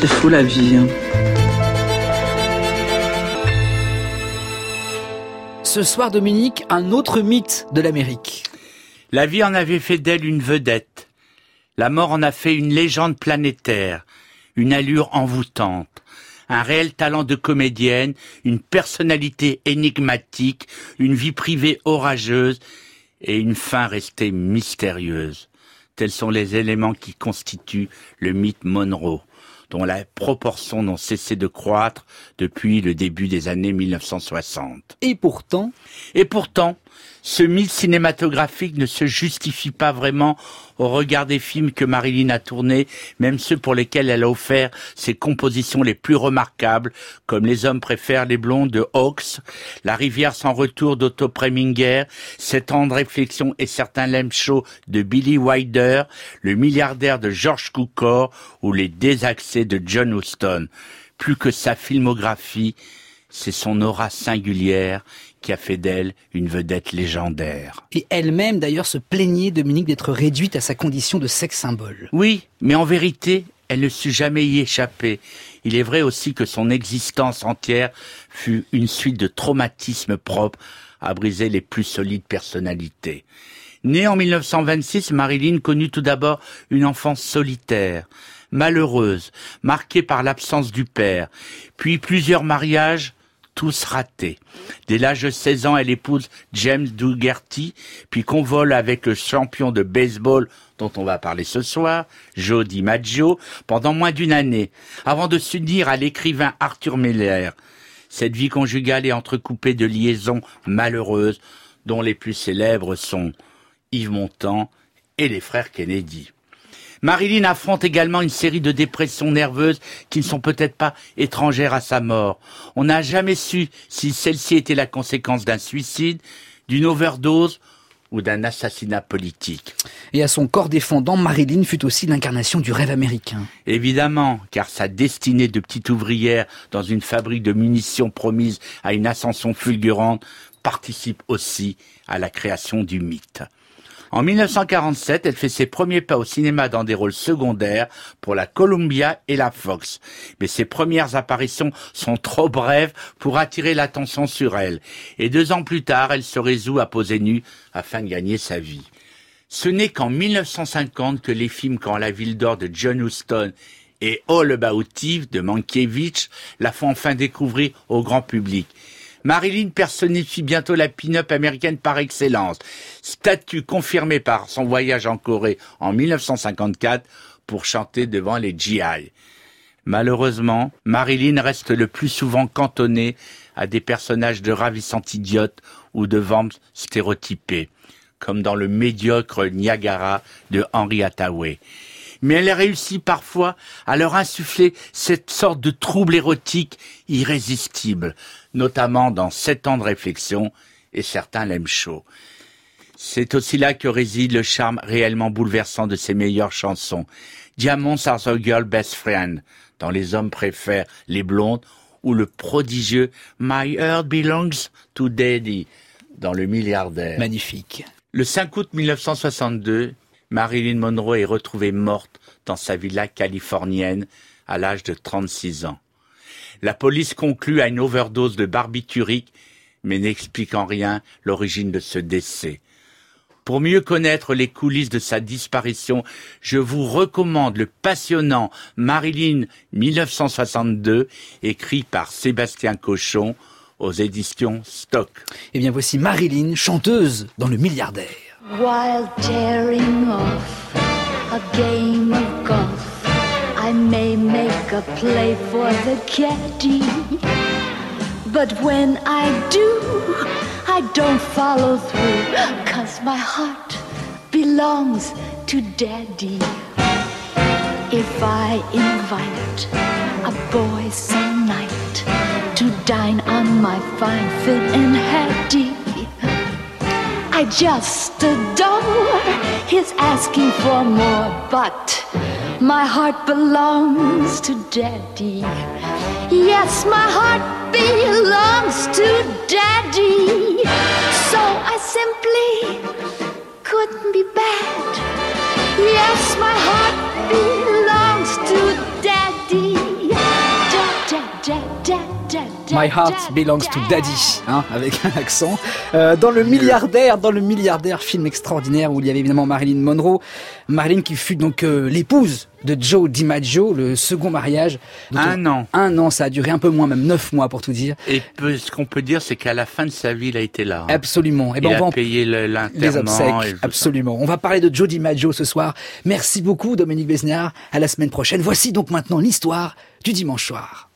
C'est fou la vie. Hein. Ce soir, Dominique, un autre mythe de l'Amérique. La vie en avait fait d'elle une vedette. La mort en a fait une légende planétaire, une allure envoûtante, un réel talent de comédienne, une personnalité énigmatique, une vie privée orageuse et une fin restée mystérieuse. Tels sont les éléments qui constituent le mythe Monroe dont la proportion n'ont cessé de croître depuis le début des années 1960. Et pourtant? Et pourtant, ce mythe cinématographique ne se justifie pas vraiment au regard des films que Marilyn a tournés, même ceux pour lesquels elle a offert ses compositions les plus remarquables, comme Les hommes préfèrent les blondes de Hawks, La rivière sans retour d'Otto Preminger, Cette tendre réflexion et certains lem show de Billy Wilder, Le milliardaire de George Cukor ou Les désaxés de John Huston. Plus que sa filmographie, c'est son aura singulière qui a fait d'elle une vedette légendaire. Et elle-même d'ailleurs se plaignait, Dominique, d'être réduite à sa condition de sexe symbole. Oui, mais en vérité, elle ne sut jamais y échapper. Il est vrai aussi que son existence entière fut une suite de traumatismes propres à briser les plus solides personnalités. Née en 1926, Marilyn connut tout d'abord une enfance solitaire, malheureuse, marquée par l'absence du père, puis plusieurs mariages tous ratés. Dès l'âge de 16 ans, elle épouse James Dougherty, puis convole avec le champion de baseball dont on va parler ce soir, Joe DiMaggio, pendant moins d'une année, avant de s'unir à l'écrivain Arthur Miller. Cette vie conjugale est entrecoupée de liaisons malheureuses, dont les plus célèbres sont Yves Montand et les frères Kennedy. Marilyn affronte également une série de dépressions nerveuses qui ne sont peut-être pas étrangères à sa mort. On n'a jamais su si celle-ci était la conséquence d'un suicide, d'une overdose ou d'un assassinat politique. Et à son corps défendant, Marilyn fut aussi l'incarnation du rêve américain. Évidemment, car sa destinée de petite ouvrière dans une fabrique de munitions promise à une ascension fulgurante participe aussi à la création du mythe. En 1947, elle fait ses premiers pas au cinéma dans des rôles secondaires pour la Columbia et la Fox. Mais ses premières apparitions sont trop brèves pour attirer l'attention sur elle. Et deux ans plus tard, elle se résout à poser nue afin de gagner sa vie. Ce n'est qu'en 1950 que les films Quand la ville d'or de John Huston et All About Eve de Mankiewicz la font enfin découvrir au grand public. Marilyn personnifie bientôt la pin-up américaine par excellence, statut confirmé par son voyage en Corée en 1954 pour chanter devant les GI. Malheureusement, Marilyn reste le plus souvent cantonnée à des personnages de ravissante idiote ou de ventes stéréotypées, comme dans le médiocre Niagara de Henry Hathaway mais elle réussit parfois à leur insuffler cette sorte de trouble érotique irrésistible, notamment dans Sept ans de réflexion et certains l'aiment chaud. C'est aussi là que réside le charme réellement bouleversant de ses meilleures chansons. Diamonds are the girl best friend, dans Les hommes préfèrent les blondes, ou le prodigieux My heart belongs to Daddy, dans Le milliardaire. Magnifique. Le 5 août 1962, Marilyn Monroe est retrouvée morte dans sa villa californienne à l'âge de 36 ans. La police conclut à une overdose de barbiturique, mais n'explique en rien l'origine de ce décès. Pour mieux connaître les coulisses de sa disparition, je vous recommande le passionnant Marilyn 1962, écrit par Sébastien Cochon aux éditions Stock. Eh bien voici Marilyn, chanteuse dans le milliardaire. While tearing off a game of golf, I may make a play for the caddy. But when I do, I don't follow through, cause my heart belongs to daddy. If I invite a boy some night to dine on my fine fit and hattie, I just adore his asking for more, but my heart belongs to Daddy. Yes, my heart belongs to Daddy. So I simply My Heart Belongs to Daddy, hein, avec un accent. Euh, dans le milliardaire, dans le milliardaire, film extraordinaire où il y avait évidemment Marilyn Monroe, Marilyn qui fut donc euh, l'épouse de Joe DiMaggio, le second mariage. Un an. Un an, ça a duré un peu moins, même neuf mois pour tout dire. Et ce qu'on peut dire, c'est qu'à la fin de sa vie, il a été là. Hein. Absolument. Et eh ben, il on va payé les obsèques. Absolument. On va parler de Joe DiMaggio ce soir. Merci beaucoup, Dominique Besniard. À la semaine prochaine. Voici donc maintenant l'histoire du dimanche soir.